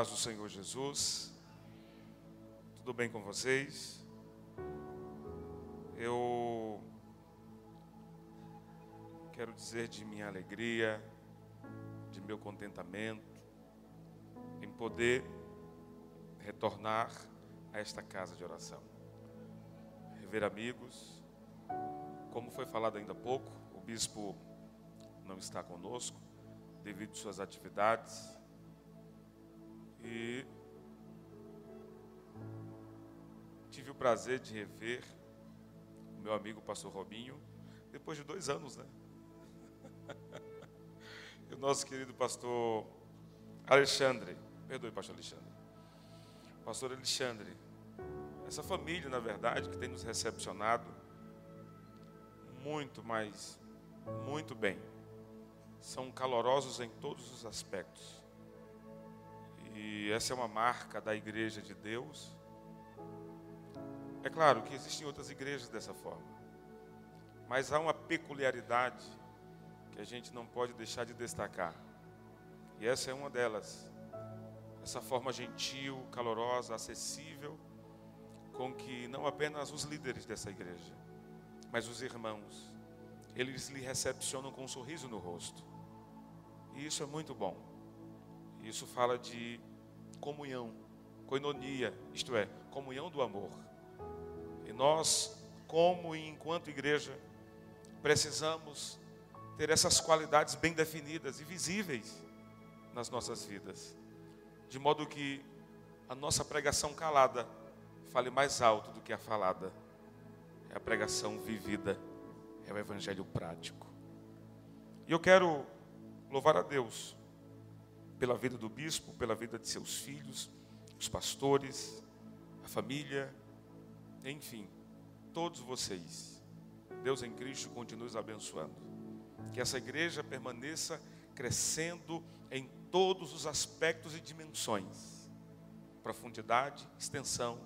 paz do Senhor Jesus. Tudo bem com vocês? Eu quero dizer de minha alegria, de meu contentamento em poder retornar a esta casa de oração. Rever amigos, como foi falado ainda há pouco, o bispo não está conosco devido às suas atividades. E tive o prazer de rever o meu amigo pastor Robinho, depois de dois anos, né? e o nosso querido pastor Alexandre, perdoe, pastor Alexandre. Pastor Alexandre, essa família, na verdade, que tem nos recepcionado muito, mas muito bem. São calorosos em todos os aspectos. E essa é uma marca da igreja de Deus. É claro que existem outras igrejas dessa forma. Mas há uma peculiaridade que a gente não pode deixar de destacar. E essa é uma delas. Essa forma gentil, calorosa, acessível, com que não apenas os líderes dessa igreja, mas os irmãos, eles lhe recepcionam com um sorriso no rosto. E isso é muito bom. Isso fala de comunhão, coinonia, isto é, comunhão do amor. E nós, como e enquanto igreja, precisamos ter essas qualidades bem definidas e visíveis nas nossas vidas, de modo que a nossa pregação calada fale mais alto do que a falada. É a pregação vivida, é o evangelho prático. E eu quero louvar a Deus pela vida do bispo, pela vida de seus filhos, os pastores, a família, enfim, todos vocês. Deus em Cristo continue os abençoando. Que essa igreja permaneça crescendo em todos os aspectos e dimensões profundidade, extensão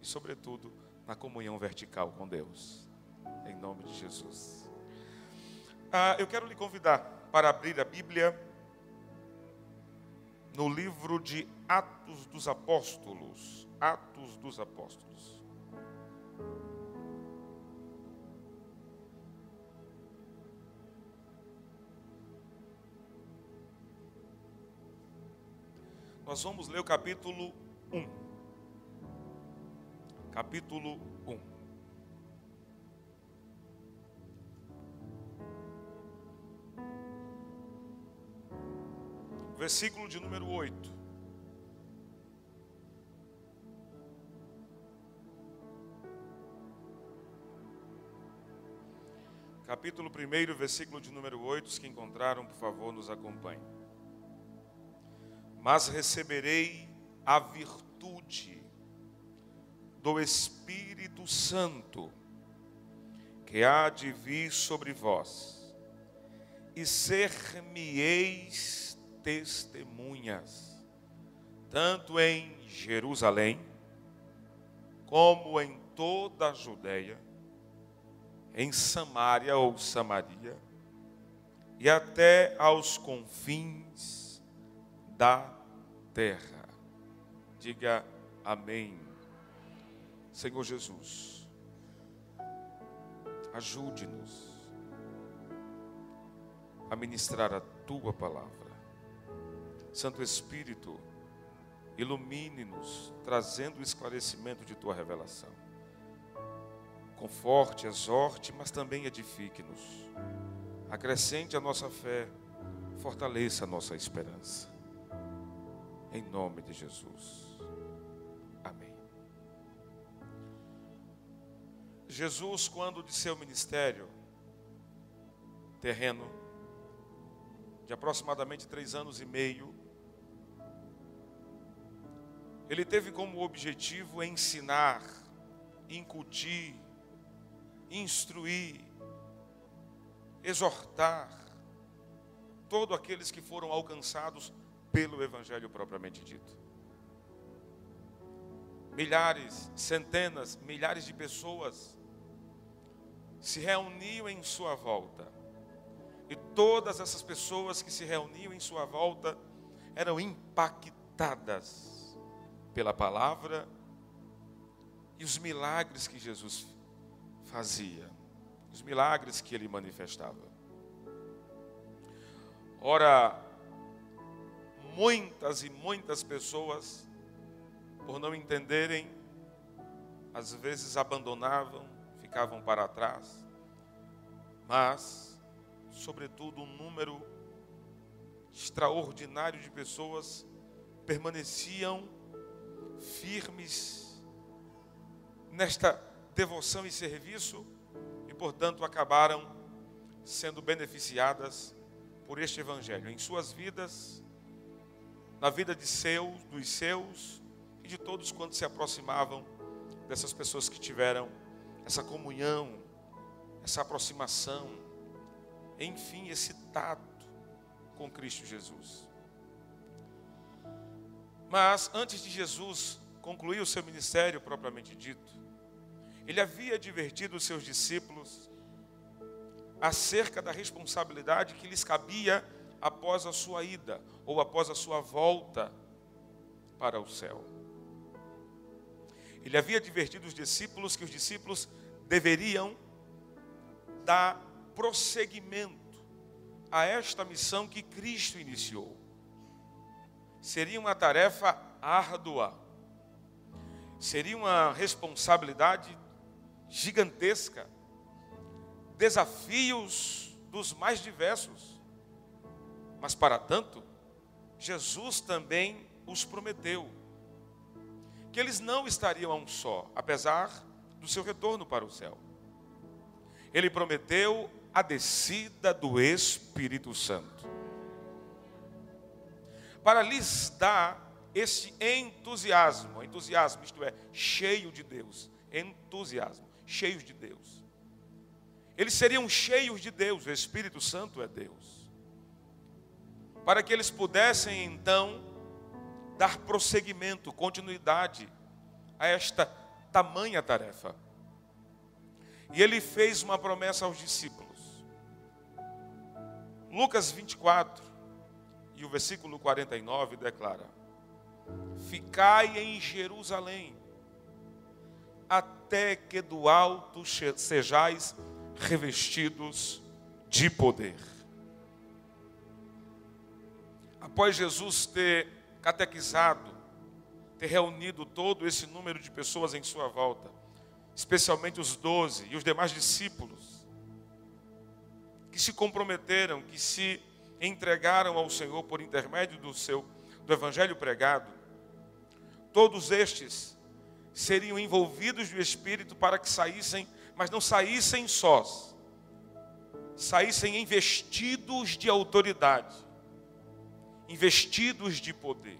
e, sobretudo, na comunhão vertical com Deus. Em nome de Jesus. Ah, eu quero lhe convidar para abrir a Bíblia no livro de Atos dos Apóstolos. Atos dos Apóstolos. Nós vamos ler o capítulo 1. Capítulo 1. Versículo de número 8. Capítulo 1, versículo de número 8. Os que encontraram, por favor, nos acompanhem. Mas receberei a virtude do Espírito Santo, que há de vir sobre vós, e ser-me-eis testemunhas, tanto em Jerusalém, como em toda a Judéia, em Samaria ou Samaria, e até aos confins da terra. Diga amém. Senhor Jesus, ajude-nos a ministrar a tua palavra. Santo Espírito, ilumine-nos, trazendo o esclarecimento de tua revelação. Conforte, exorte, mas também edifique-nos. Acrescente a nossa fé, fortaleça a nossa esperança. Em nome de Jesus. Amém. Jesus, quando de seu ministério terreno, de aproximadamente três anos e meio, ele teve como objetivo ensinar, incutir, instruir, exortar todos aqueles que foram alcançados pelo Evangelho propriamente dito. Milhares, centenas, milhares de pessoas se reuniam em sua volta. E todas essas pessoas que se reuniam em sua volta eram impactadas pela palavra e os milagres que Jesus fazia, os milagres que ele manifestava. Ora, muitas e muitas pessoas, por não entenderem, às vezes abandonavam, ficavam para trás, mas, sobretudo, um número extraordinário de pessoas permaneciam firmes nesta devoção e serviço e, portanto, acabaram sendo beneficiadas por este evangelho em suas vidas, na vida de seus, dos seus e de todos quantos se aproximavam dessas pessoas que tiveram essa comunhão, essa aproximação, enfim, esse tato com Cristo Jesus. Mas antes de Jesus concluir o seu ministério propriamente dito, ele havia advertido os seus discípulos acerca da responsabilidade que lhes cabia após a sua ida ou após a sua volta para o céu. Ele havia advertido os discípulos que os discípulos deveriam dar prosseguimento a esta missão que Cristo iniciou. Seria uma tarefa árdua, seria uma responsabilidade gigantesca desafios dos mais diversos. Mas, para tanto, Jesus também os prometeu que eles não estariam a um só, apesar do seu retorno para o céu. Ele prometeu a descida do Espírito Santo. Para lhes dar esse entusiasmo, entusiasmo, isto é, cheio de Deus, entusiasmo, cheios de Deus. Eles seriam cheios de Deus, o Espírito Santo é Deus. Para que eles pudessem então dar prosseguimento, continuidade a esta tamanha tarefa. E ele fez uma promessa aos discípulos. Lucas 24 e o versículo 49 declara: Ficai em Jerusalém, até que do alto sejais revestidos de poder. Após Jesus ter catequizado, ter reunido todo esse número de pessoas em sua volta, especialmente os doze e os demais discípulos, que se comprometeram, que se entregaram ao Senhor por intermédio do seu do evangelho pregado, todos estes seriam envolvidos no Espírito para que saíssem mas não saíssem sós, saíssem investidos de autoridade, investidos de poder.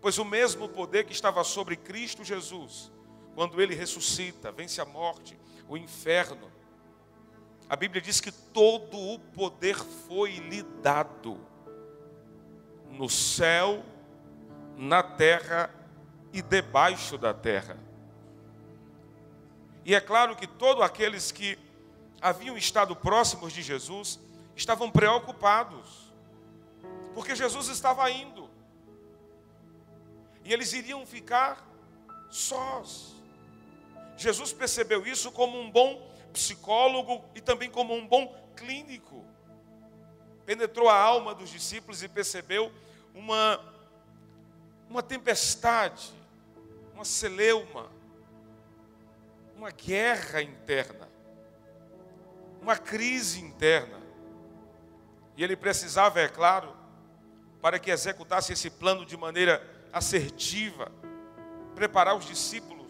Pois o mesmo poder que estava sobre Cristo Jesus, quando ele ressuscita, vence a morte, o inferno, a Bíblia diz que todo o poder foi lhe dado no céu, na terra e debaixo da terra. E é claro que todos aqueles que haviam estado próximos de Jesus estavam preocupados, porque Jesus estava indo, e eles iriam ficar sós. Jesus percebeu isso como um bom psicólogo e também como um bom clínico. Penetrou a alma dos discípulos e percebeu uma, uma tempestade, uma celeuma, uma guerra interna, uma crise interna. E ele precisava, é claro, para que executasse esse plano de maneira assertiva, preparar os discípulos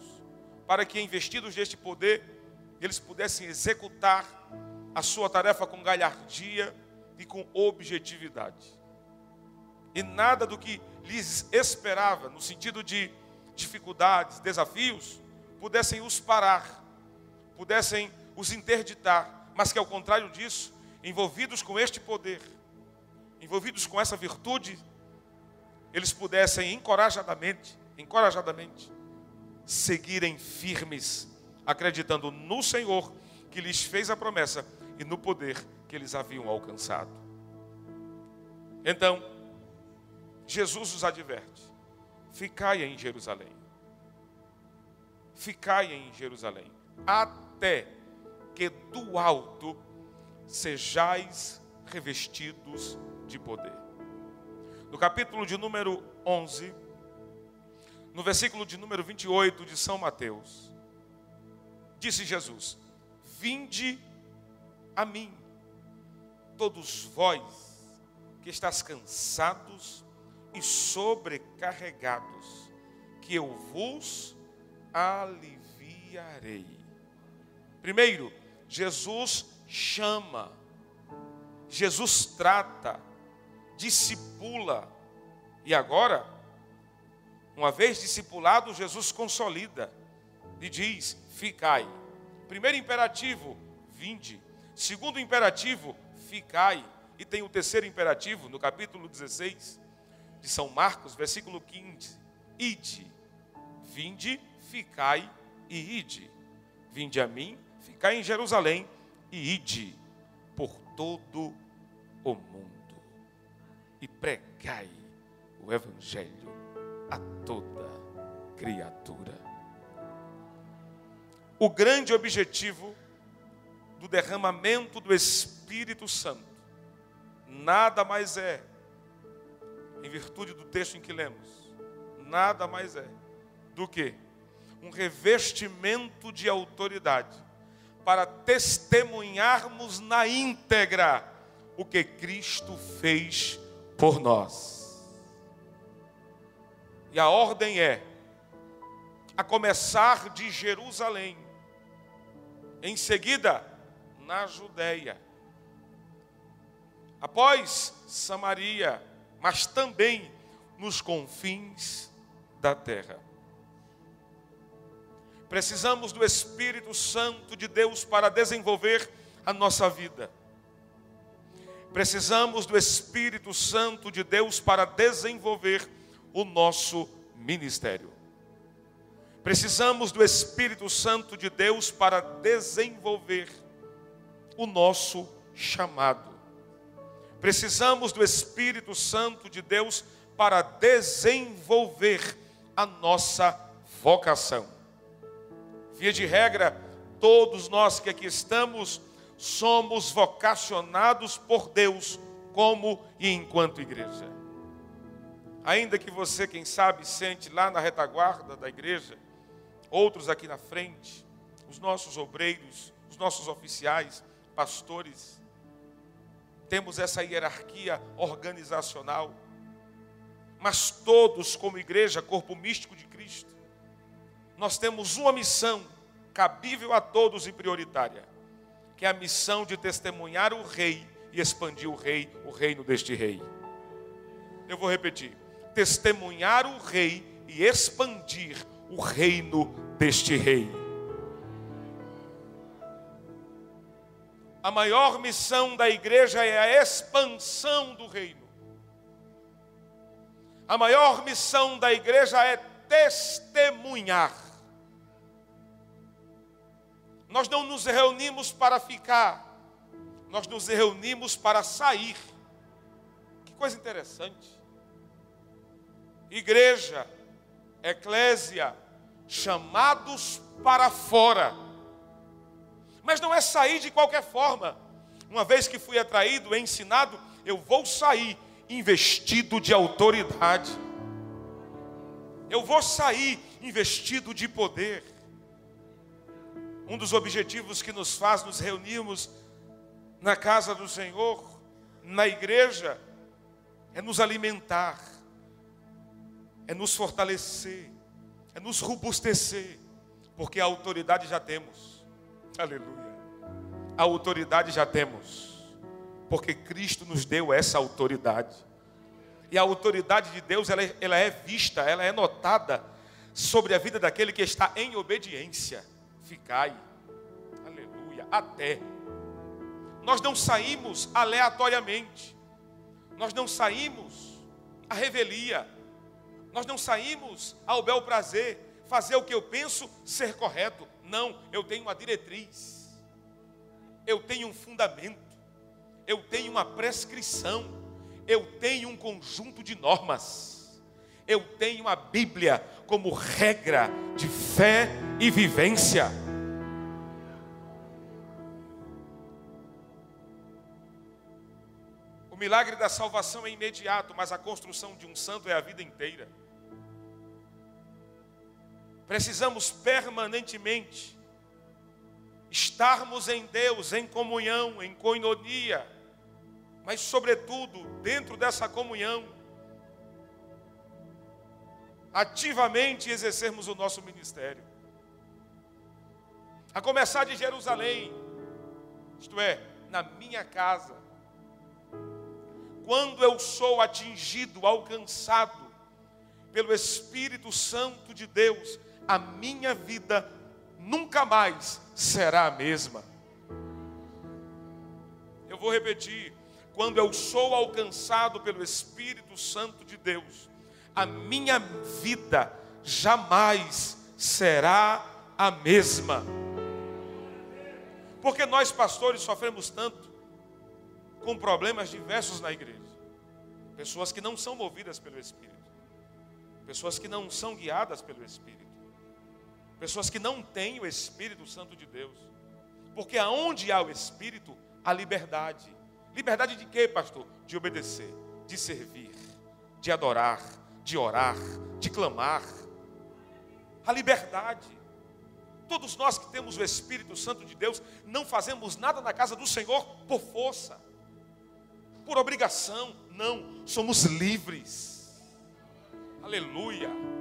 para que, investidos deste poder, eles pudessem executar a sua tarefa com galhardia e com objetividade. E nada do que lhes esperava, no sentido de dificuldades, desafios, pudessem os parar, pudessem os interditar, mas que ao contrário disso, envolvidos com este poder, envolvidos com essa virtude, eles pudessem encorajadamente, encorajadamente, seguirem firmes, acreditando no Senhor que lhes fez a promessa e no poder que eles haviam alcançado. Então, Jesus os adverte: ficai em Jerusalém. Ficai em Jerusalém, até que do alto sejais revestidos de poder. No capítulo de número 11, no versículo de número 28 de São Mateus, disse Jesus: Vinde a mim, todos vós que estás cansados e sobrecarregados, que eu vos aliviarei. Primeiro, Jesus chama, Jesus trata, discipula, e agora, uma vez discipulado, Jesus consolida e diz: Ficai. Primeiro imperativo, vinde. Segundo imperativo, ficai. E tem o terceiro imperativo, no capítulo 16 de São Marcos, versículo 15: Ide, vinde, ficai e ide. Vinde a mim, ficai em Jerusalém e ide por todo o mundo e pregai o evangelho a toda criatura. O grande objetivo do derramamento do Espírito Santo nada mais é, em virtude do texto em que lemos, nada mais é do que um revestimento de autoridade para testemunharmos na íntegra o que Cristo fez por nós. E a ordem é, a começar de Jerusalém, em seguida na Judéia, após Samaria, mas também nos confins da terra. Precisamos do Espírito Santo de Deus para desenvolver a nossa vida. Precisamos do Espírito Santo de Deus para desenvolver o nosso ministério. Precisamos do Espírito Santo de Deus para desenvolver o nosso chamado. Precisamos do Espírito Santo de Deus para desenvolver a nossa vocação. Via de regra, todos nós que aqui estamos somos vocacionados por Deus como e enquanto igreja. Ainda que você, quem sabe, sente lá na retaguarda da igreja, outros aqui na frente, os nossos obreiros, os nossos oficiais, pastores, temos essa hierarquia organizacional, mas todos, como igreja, corpo místico de Cristo, nós temos uma missão cabível a todos e prioritária, que é a missão de testemunhar o rei e expandir o rei, o reino deste rei. Eu vou repetir: testemunhar o rei e expandir o reino deste rei. A maior missão da igreja é a expansão do reino. A maior missão da igreja é testemunhar. Nós não nos reunimos para ficar, nós nos reunimos para sair. Que coisa interessante. Igreja, eclésia, chamados para fora. Mas não é sair de qualquer forma. Uma vez que fui atraído, ensinado, eu vou sair investido de autoridade. Eu vou sair investido de poder. Um dos objetivos que nos faz nos reunirmos na casa do Senhor, na igreja, é nos alimentar, é nos fortalecer, é nos robustecer, porque a autoridade já temos. Aleluia. A autoridade já temos, porque Cristo nos deu essa autoridade. E a autoridade de Deus, ela é, ela é vista, ela é notada sobre a vida daquele que está em obediência ficai. Aleluia. Até. Nós não saímos aleatoriamente. Nós não saímos à revelia. Nós não saímos ao bel prazer, fazer o que eu penso ser correto. Não, eu tenho uma diretriz. Eu tenho um fundamento. Eu tenho uma prescrição. eu tenho um conjunto de normas. Eu tenho a Bíblia como regra de fé e vivência. O milagre da salvação é imediato, mas a construção de um santo é a vida inteira. Precisamos permanentemente estarmos em Deus, em comunhão, em coinonia, mas, sobretudo, dentro dessa comunhão, ativamente exercermos o nosso ministério. A começar de Jerusalém, isto é, na minha casa. Quando eu sou atingido, alcançado pelo Espírito Santo de Deus, a minha vida nunca mais será a mesma. Eu vou repetir: quando eu sou alcançado pelo Espírito Santo de Deus, a minha vida jamais será a mesma. Porque nós, pastores, sofremos tanto com problemas diversos na igreja. Pessoas que não são movidas pelo Espírito, pessoas que não são guiadas pelo Espírito. Pessoas que não têm o Espírito Santo de Deus. Porque aonde há o Espírito, há liberdade. Liberdade de quê, pastor? De obedecer, de servir, de adorar, de orar, de clamar. A liberdade. Todos nós que temos o Espírito Santo de Deus, não fazemos nada na casa do Senhor por força, por obrigação. Não, somos livres. Aleluia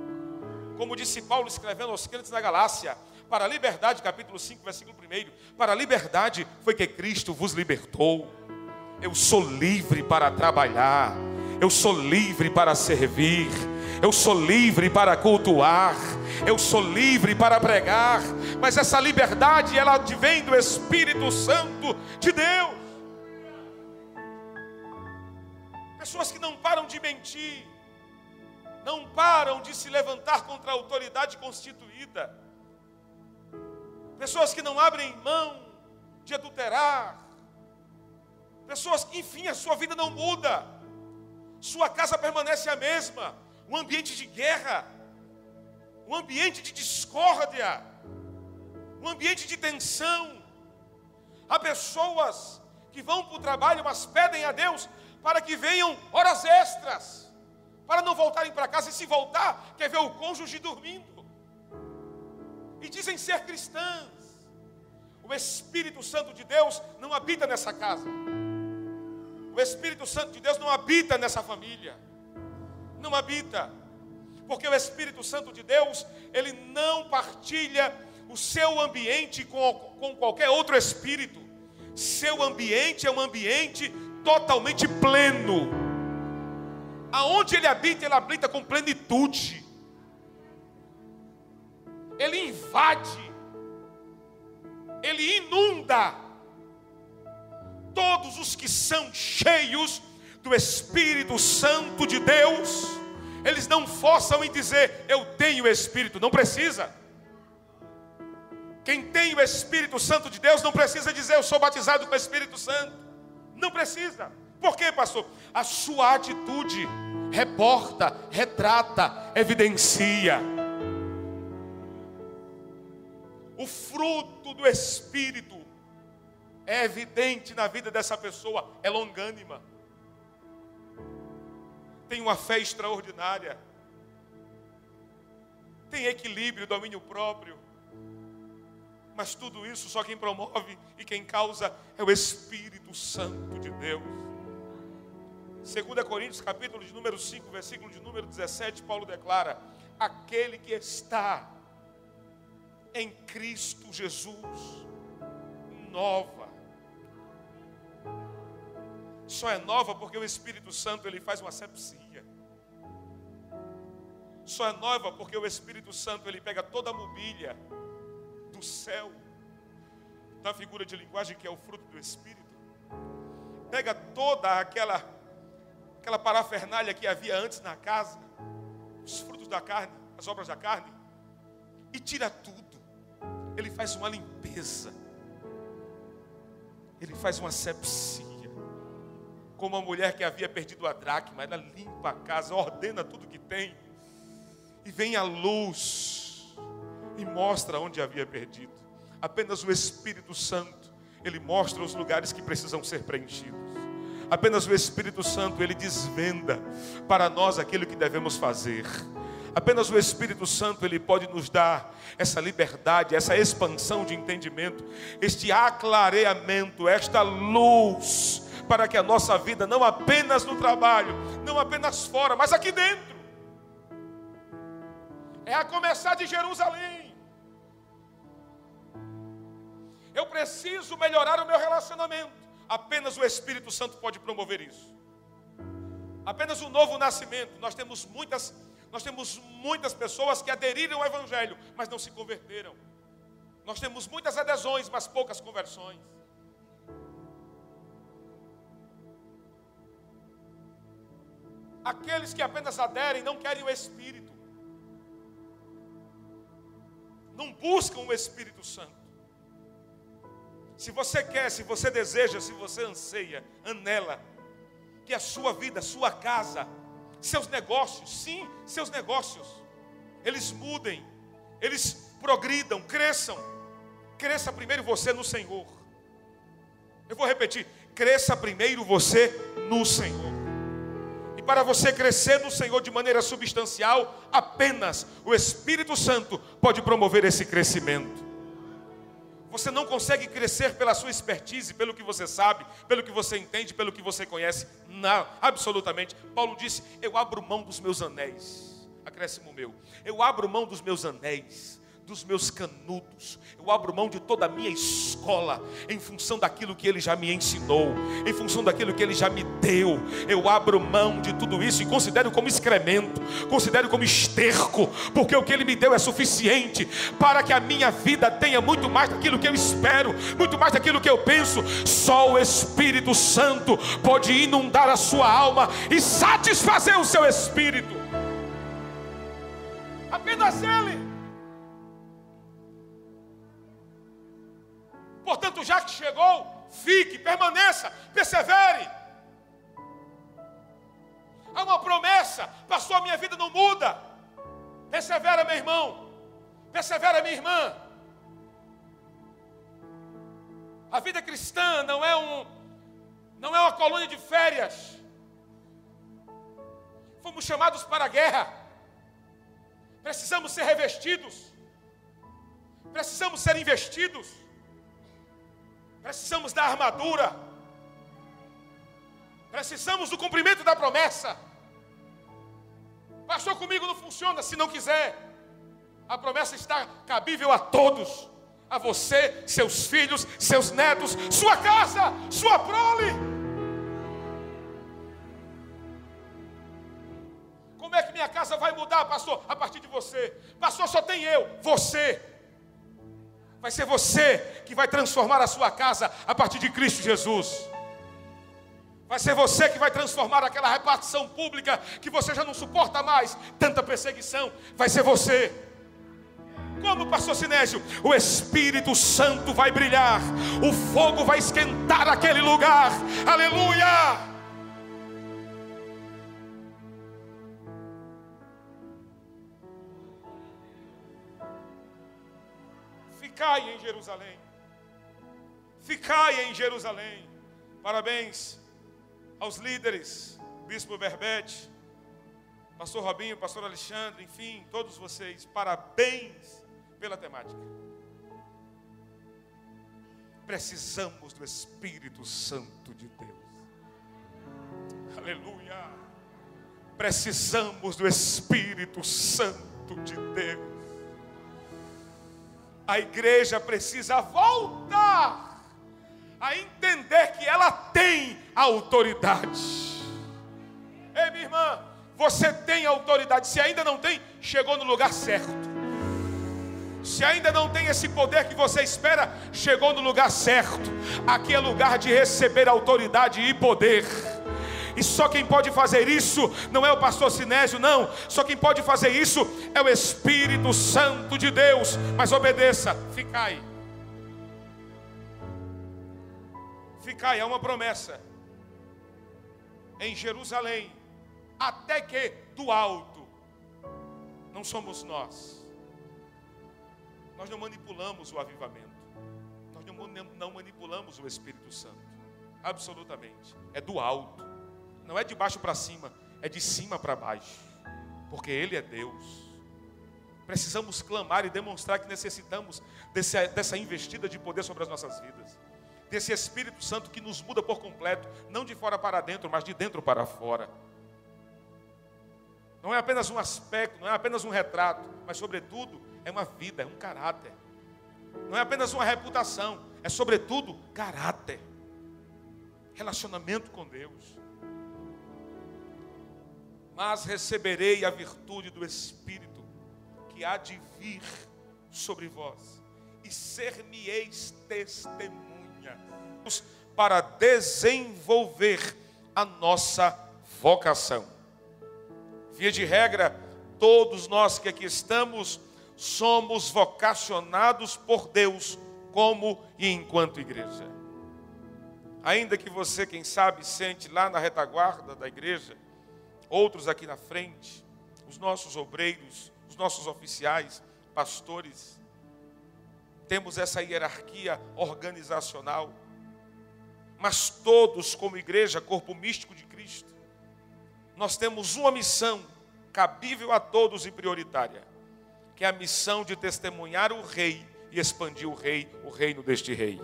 como disse Paulo escrevendo aos crentes da Galácia, para a liberdade, capítulo 5, versículo 1, para a liberdade foi que Cristo vos libertou. Eu sou livre para trabalhar, eu sou livre para servir, eu sou livre para cultuar, eu sou livre para pregar, mas essa liberdade ela vem do Espírito Santo de Deus. Pessoas que não param de mentir, não param de se levantar contra a autoridade constituída. Pessoas que não abrem mão de adulterar. Pessoas que, enfim, a sua vida não muda. Sua casa permanece a mesma. Um ambiente de guerra, um ambiente de discórdia, um ambiente de tensão. Há pessoas que vão para o trabalho, mas pedem a Deus para que venham horas extras para não voltarem para casa e se voltar, quer ver o cônjuge dormindo. E dizem ser cristãs. O Espírito Santo de Deus não habita nessa casa. O Espírito Santo de Deus não habita nessa família. Não habita. Porque o Espírito Santo de Deus, ele não partilha o seu ambiente com, com qualquer outro espírito. Seu ambiente é um ambiente totalmente pleno Aonde ele habita, ele habita com plenitude. Ele invade. Ele inunda todos os que são cheios do Espírito Santo de Deus. Eles não forçam em dizer eu tenho o Espírito, não precisa. Quem tem o Espírito Santo de Deus não precisa dizer eu sou batizado com o Espírito Santo. Não precisa. Por quê, pastor? A sua atitude reporta, retrata, evidencia. O fruto do Espírito é evidente na vida dessa pessoa, é longânima, tem uma fé extraordinária, tem equilíbrio, domínio próprio. Mas tudo isso só quem promove e quem causa é o Espírito Santo de Deus. 2 Coríntios, capítulo de número 5, versículo de número 17, Paulo declara: Aquele que está em Cristo Jesus, nova. Só é nova porque o Espírito Santo ele faz uma sepsia. Só é nova porque o Espírito Santo ele pega toda a mobília do céu, da figura de linguagem que é o fruto do Espírito, pega toda aquela aquela parafernália que havia antes na casa, os frutos da carne, as obras da carne, e tira tudo. Ele faz uma limpeza, ele faz uma sepsia, como uma mulher que havia perdido a dracma, ela limpa a casa, ordena tudo que tem, e vem a luz e mostra onde havia perdido. Apenas o Espírito Santo, ele mostra os lugares que precisam ser preenchidos. Apenas o Espírito Santo, ele desvenda para nós aquilo que devemos fazer. Apenas o Espírito Santo ele pode nos dar essa liberdade, essa expansão de entendimento, este aclareamento, esta luz para que a nossa vida não apenas no trabalho, não apenas fora, mas aqui dentro. É a começar de Jerusalém. Eu preciso melhorar o meu relacionamento. Apenas o Espírito Santo pode promover isso. Apenas o novo nascimento. Nós temos muitas nós temos muitas pessoas que aderiram ao Evangelho, mas não se converteram. Nós temos muitas adesões, mas poucas conversões. Aqueles que apenas aderem não querem o Espírito, não buscam o Espírito Santo. Se você quer, se você deseja, se você anseia, anela, que a sua vida, sua casa, seus negócios, sim, seus negócios, eles mudem, eles progridam, cresçam. Cresça primeiro você no Senhor. Eu vou repetir: cresça primeiro você no Senhor. E para você crescer no Senhor de maneira substancial, apenas o Espírito Santo pode promover esse crescimento. Você não consegue crescer pela sua expertise, pelo que você sabe, pelo que você entende, pelo que você conhece. Não, absolutamente. Paulo disse: Eu abro mão dos meus anéis. Acréscimo meu. Eu abro mão dos meus anéis dos meus canudos, eu abro mão de toda a minha escola, em função daquilo que Ele já me ensinou, em função daquilo que Ele já me deu, eu abro mão de tudo isso e considero como excremento, considero como esterco, porque o que Ele me deu é suficiente para que a minha vida tenha muito mais daquilo que eu espero, muito mais daquilo que eu penso. Só o Espírito Santo pode inundar a sua alma e satisfazer o seu espírito. Apenas Ele. Portanto, já que chegou, fique, permaneça, persevere. Há uma promessa, pastor, a minha vida não muda. Persevera, meu irmão. Persevera, minha irmã. A vida cristã não é um não é uma colônia de férias. Fomos chamados para a guerra. Precisamos ser revestidos. Precisamos ser investidos. Precisamos da armadura. Precisamos do cumprimento da promessa. Pastor, comigo não funciona se não quiser. A promessa está cabível a todos. A você, seus filhos, seus netos, sua casa, sua prole. Como é que minha casa vai mudar, pastor? A partir de você. Pastor, só tem eu, você. Vai ser você que vai transformar a sua casa a partir de Cristo Jesus. Vai ser você que vai transformar aquela repartição pública que você já não suporta mais, tanta perseguição. Vai ser você. Como, pastor Sinésio? O Espírito Santo vai brilhar, o fogo vai esquentar aquele lugar. Aleluia! Ficai em Jerusalém. Ficai em Jerusalém. Parabéns aos líderes, Bispo Berbete, Pastor Robinho, Pastor Alexandre, enfim, todos vocês. Parabéns pela temática. Precisamos do Espírito Santo de Deus. Aleluia. Precisamos do Espírito Santo de Deus a igreja precisa voltar a entender que ela tem autoridade. Ei, minha irmã, você tem autoridade. Se ainda não tem, chegou no lugar certo. Se ainda não tem esse poder que você espera, chegou no lugar certo. Aqui é lugar de receber autoridade e poder. E só quem pode fazer isso não é o pastor Sinésio, não. Só quem pode fazer isso é o Espírito Santo de Deus. Mas obedeça, ficai. Ficai, é uma promessa. em Jerusalém, até que do alto, não somos nós. Nós não manipulamos o avivamento, nós não manipulamos o Espírito Santo, absolutamente. É do alto, não é de baixo para cima, é de cima para baixo, porque Ele é Deus. Precisamos clamar e demonstrar que necessitamos desse, dessa investida de poder sobre as nossas vidas. Desse Espírito Santo que nos muda por completo, não de fora para dentro, mas de dentro para fora. Não é apenas um aspecto, não é apenas um retrato, mas, sobretudo, é uma vida, é um caráter. Não é apenas uma reputação, é, sobretudo, caráter. Relacionamento com Deus. Mas receberei a virtude do Espírito que há de vir sobre vós, e ser-me-eis testemunhas para desenvolver a nossa vocação. Via de regra, todos nós que aqui estamos somos vocacionados por Deus como e enquanto igreja. Ainda que você, quem sabe, sente lá na retaguarda da igreja, outros aqui na frente, os nossos obreiros, os nossos oficiais, pastores, temos essa hierarquia organizacional, mas todos, como igreja, corpo místico de Cristo, nós temos uma missão cabível a todos e prioritária, que é a missão de testemunhar o rei e expandir o rei, o reino deste rei.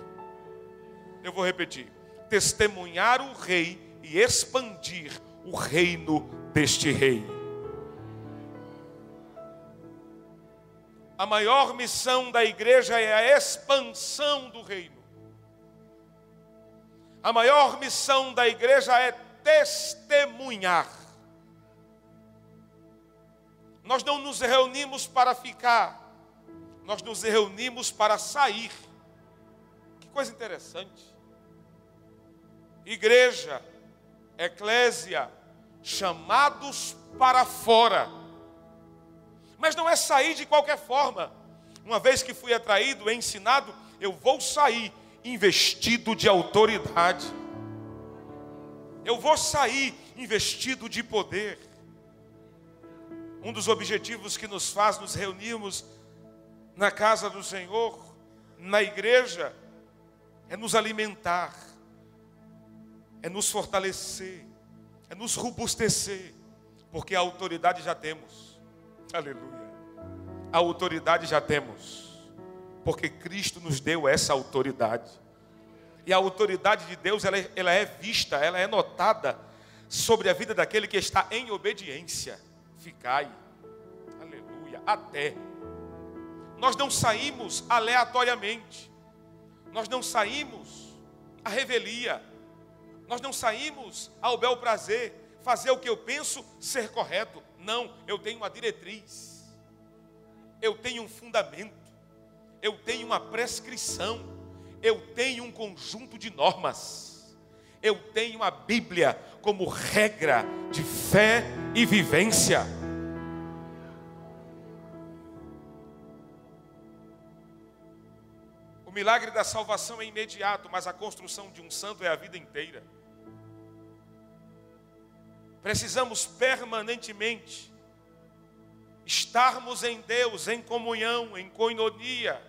Eu vou repetir: testemunhar o rei e expandir o reino deste rei. A maior missão da igreja é a expansão do reino. A maior missão da igreja é testemunhar. Nós não nos reunimos para ficar, nós nos reunimos para sair. Que coisa interessante. Igreja, eclésia, chamados para fora mas não é sair de qualquer forma. Uma vez que fui atraído, ensinado, eu vou sair investido de autoridade. Eu vou sair investido de poder. Um dos objetivos que nos faz nos reunirmos na casa do Senhor, na igreja, é nos alimentar, é nos fortalecer, é nos robustecer, porque a autoridade já temos. Aleluia. A autoridade já temos, porque Cristo nos deu essa autoridade. E a autoridade de Deus, ela é, ela é vista, ela é notada sobre a vida daquele que está em obediência. Ficai, aleluia, até. Nós não saímos aleatoriamente, nós não saímos à revelia, nós não saímos ao bel prazer, fazer o que eu penso ser correto. Não, eu tenho uma diretriz, eu tenho um fundamento, eu tenho uma prescrição, eu tenho um conjunto de normas, eu tenho a Bíblia como regra de fé e vivência. O milagre da salvação é imediato, mas a construção de um santo é a vida inteira. Precisamos permanentemente estarmos em Deus, em comunhão, em coinonia,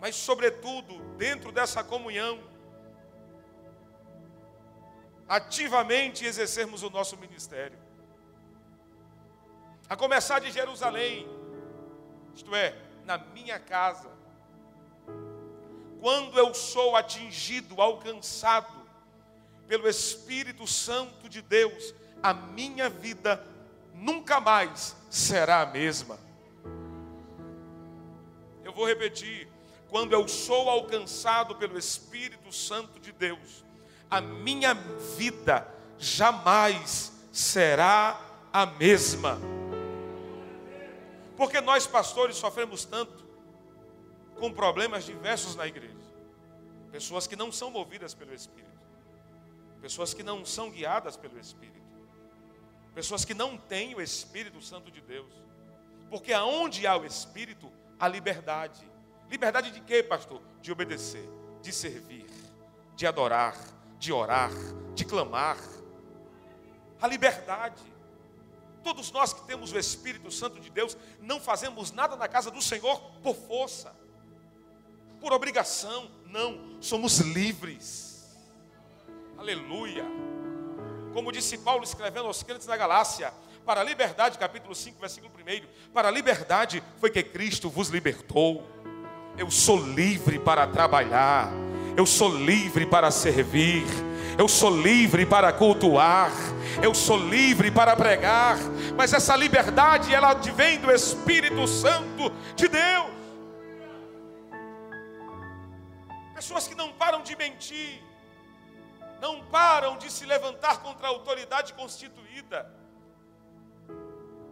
mas, sobretudo, dentro dessa comunhão, ativamente exercermos o nosso ministério. A começar de Jerusalém, isto é, na minha casa. Quando eu sou atingido, alcançado pelo Espírito Santo de Deus, a minha vida nunca mais será a mesma. Eu vou repetir: quando eu sou alcançado pelo Espírito Santo de Deus, a minha vida jamais será a mesma. Porque nós, pastores, sofremos tanto com problemas diversos na igreja. Pessoas que não são movidas pelo Espírito, pessoas que não são guiadas pelo Espírito. Pessoas que não têm o Espírito Santo de Deus. Porque aonde há o Espírito, há liberdade. Liberdade de quê, pastor? De obedecer, de servir, de adorar, de orar, de clamar. a liberdade. Todos nós que temos o Espírito Santo de Deus, não fazemos nada na casa do Senhor por força, por obrigação, não, somos livres. Aleluia. Como disse Paulo escrevendo aos crentes da Galácia, para a liberdade, capítulo 5, versículo 1, para a liberdade foi que Cristo vos libertou. Eu sou livre para trabalhar, eu sou livre para servir, eu sou livre para cultuar, eu sou livre para pregar, mas essa liberdade ela vem do Espírito Santo de Deus. Pessoas que não param de mentir, não param de se levantar contra a autoridade constituída,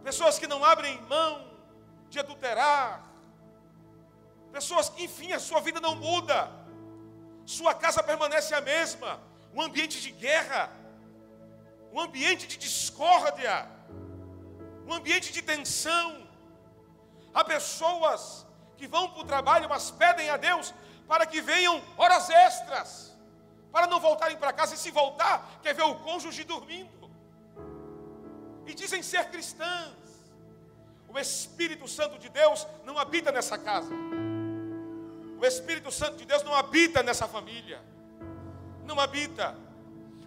pessoas que não abrem mão de adulterar, Pessoas que, enfim, a sua vida não muda. Sua casa permanece a mesma. Um ambiente de guerra. Um ambiente de discórdia. Um ambiente de tensão. Há pessoas que vão para o trabalho, mas pedem a Deus para que venham horas extras. Para não voltarem para casa e se voltar, quer ver o cônjuge dormindo. E dizem ser cristãs. O Espírito Santo de Deus não habita nessa casa. O Espírito Santo de Deus não habita nessa família. Não habita.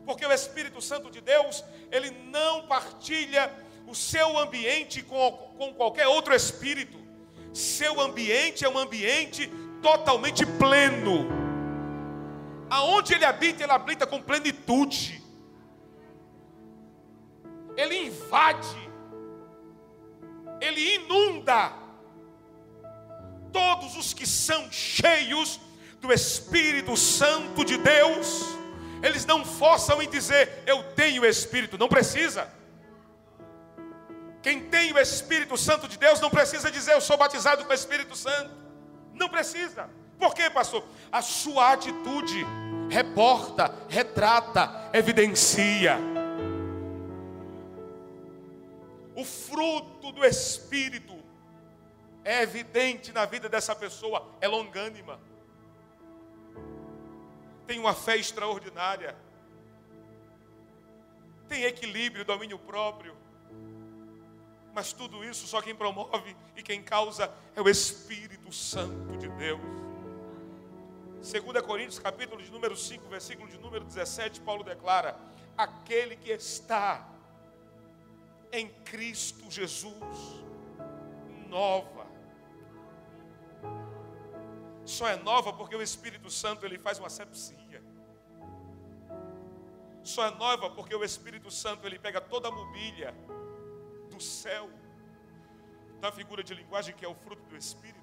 Porque o Espírito Santo de Deus, ele não partilha o seu ambiente com, com qualquer outro espírito. Seu ambiente é um ambiente totalmente pleno. Aonde ele habita, ele habita com plenitude. Ele invade. Ele inunda todos os que são cheios do Espírito Santo de Deus, eles não forçam em dizer, eu tenho Espírito, não precisa. Quem tem o Espírito Santo de Deus não precisa dizer, eu sou batizado com o Espírito Santo. Não precisa. Por quê, pastor? A sua atitude reporta, retrata, evidencia. O fruto do Espírito é evidente na vida dessa pessoa, é longânima, tem uma fé extraordinária, tem equilíbrio, domínio próprio. Mas tudo isso só quem promove e quem causa é o Espírito Santo de Deus. 2 Coríntios, capítulo de número 5, versículo de número 17, Paulo declara: aquele que está em Cristo Jesus, nova só é nova porque o Espírito Santo ele faz uma sepsia. Só é nova porque o Espírito Santo ele pega toda a mobília do céu, da figura de linguagem que é o fruto do Espírito,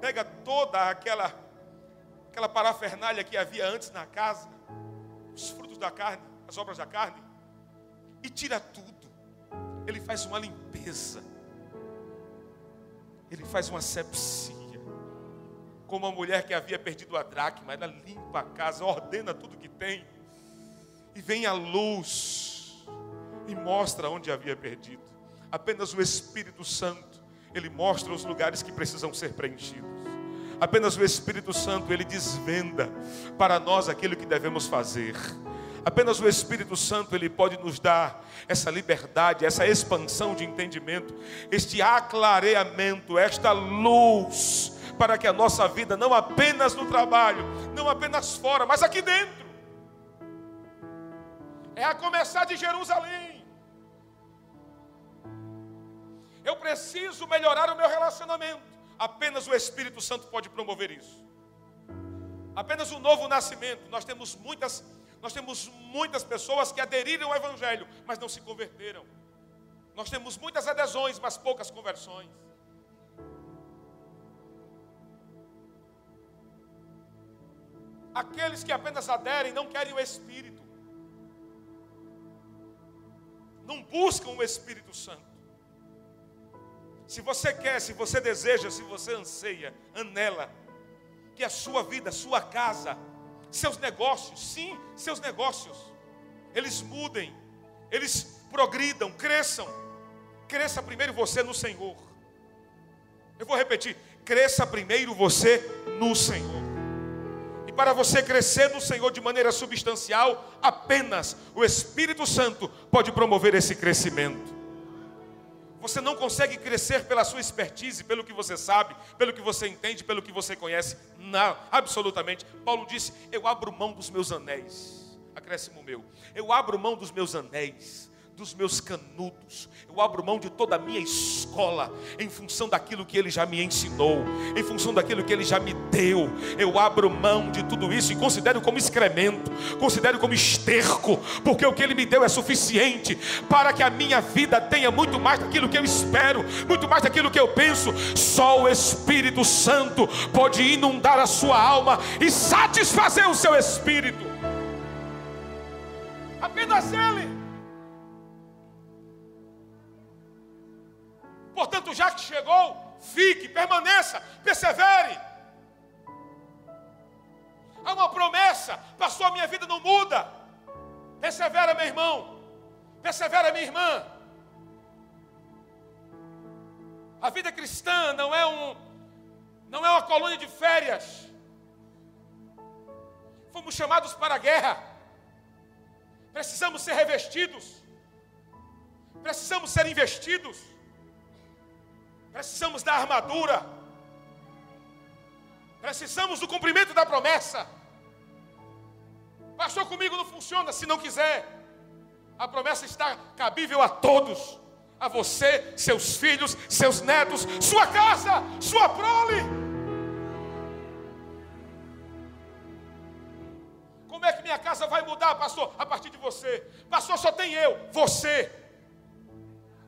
pega toda aquela aquela parafernália que havia antes na casa, os frutos da carne, as obras da carne, e tira tudo. Ele faz uma limpeza. Ele faz uma sepsia como uma mulher que havia perdido a dracma, ela limpa a casa, ordena tudo que tem, e vem a luz e mostra onde havia perdido. Apenas o Espírito Santo, ele mostra os lugares que precisam ser preenchidos. Apenas o Espírito Santo, ele desvenda para nós aquilo que devemos fazer. Apenas o Espírito Santo ele pode nos dar essa liberdade, essa expansão de entendimento, este aclareamento, esta luz para que a nossa vida, não apenas no trabalho, não apenas fora, mas aqui dentro, é a começar de Jerusalém. Eu preciso melhorar o meu relacionamento. Apenas o Espírito Santo pode promover isso. Apenas o novo nascimento. Nós temos muitas, nós temos muitas pessoas que aderiram ao Evangelho, mas não se converteram. Nós temos muitas adesões, mas poucas conversões. Aqueles que apenas aderem não querem o Espírito. Não buscam o Espírito Santo. Se você quer, se você deseja, se você anseia, anela, que a sua vida, sua casa, seus negócios, sim, seus negócios, eles mudem, eles progridam, cresçam. Cresça primeiro você no Senhor. Eu vou repetir: cresça primeiro você no Senhor. E para você crescer no Senhor de maneira substancial, apenas o Espírito Santo pode promover esse crescimento. Você não consegue crescer pela sua expertise, pelo que você sabe, pelo que você entende, pelo que você conhece. Não, absolutamente. Paulo disse: Eu abro mão dos meus anéis. Acréscimo meu. Eu abro mão dos meus anéis dos meus canudos, eu abro mão de toda a minha escola, em função daquilo que Ele já me ensinou, em função daquilo que Ele já me deu, eu abro mão de tudo isso e considero como excremento, considero como esterco, porque o que Ele me deu é suficiente para que a minha vida tenha muito mais daquilo que eu espero, muito mais daquilo que eu penso. Só o Espírito Santo pode inundar a sua alma e satisfazer o seu espírito. Apenas Ele. Portanto, já que chegou, fique, permaneça, persevere. Há uma promessa, passou a minha vida não muda. Persevera, meu irmão. Persevera, minha irmã. A vida cristã não é um não é uma colônia de férias. Fomos chamados para a guerra. Precisamos ser revestidos. Precisamos ser investidos. Precisamos da armadura. Precisamos do cumprimento da promessa. Pastor, comigo não funciona se não quiser. A promessa está cabível a todos. A você, seus filhos, seus netos, sua casa, sua prole. Como é que minha casa vai mudar, pastor? A partir de você. Pastor, só tem eu, você.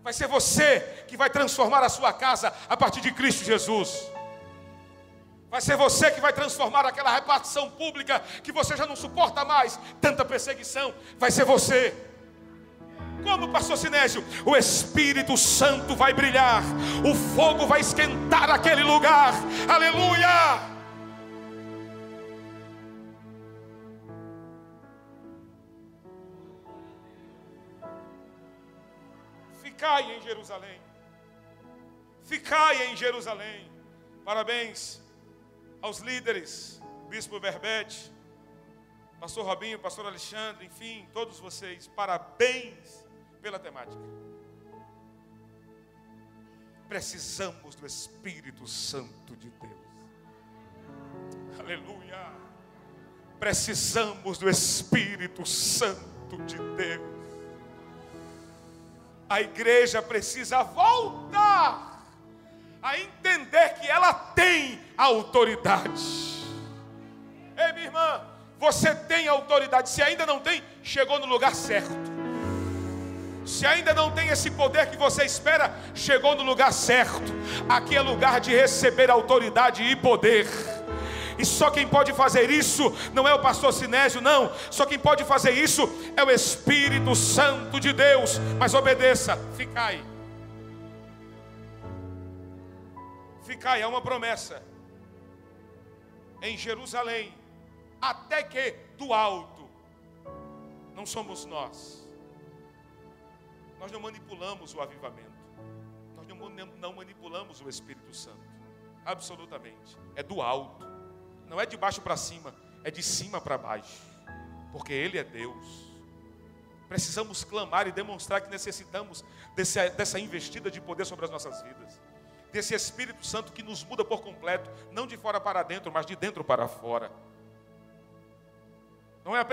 Vai ser você que vai transformar a sua casa a partir de Cristo Jesus. Vai ser você que vai transformar aquela repartição pública que você já não suporta mais, tanta perseguição. Vai ser você. Como, pastor Sinésio? O Espírito Santo vai brilhar, o fogo vai esquentar aquele lugar. Aleluia! Ficai em Jerusalém. Ficai em Jerusalém. Parabéns aos líderes, Bispo Berbete, Pastor Robinho, Pastor Alexandre, enfim, todos vocês. Parabéns pela temática. Precisamos do Espírito Santo de Deus. Aleluia. Precisamos do Espírito Santo de Deus a igreja precisa voltar a entender que ela tem autoridade. Ei, minha irmã, você tem autoridade. Se ainda não tem, chegou no lugar certo. Se ainda não tem esse poder que você espera, chegou no lugar certo. Aqui é lugar de receber autoridade e poder. E só quem pode fazer isso não é o pastor Sinésio, não. Só quem pode fazer isso é o Espírito Santo de Deus. Mas obedeça, ficai. Ficai, é uma promessa. Em Jerusalém, até que do alto, não somos nós. Nós não manipulamos o avivamento. Nós não manipulamos o Espírito Santo. Absolutamente. É do alto. Não é de baixo para cima, é de cima para baixo. Porque Ele é Deus. Precisamos clamar e demonstrar que necessitamos desse, dessa investida de poder sobre as nossas vidas. Desse Espírito Santo que nos muda por completo, não de fora para dentro, mas de dentro para fora. Não é apenas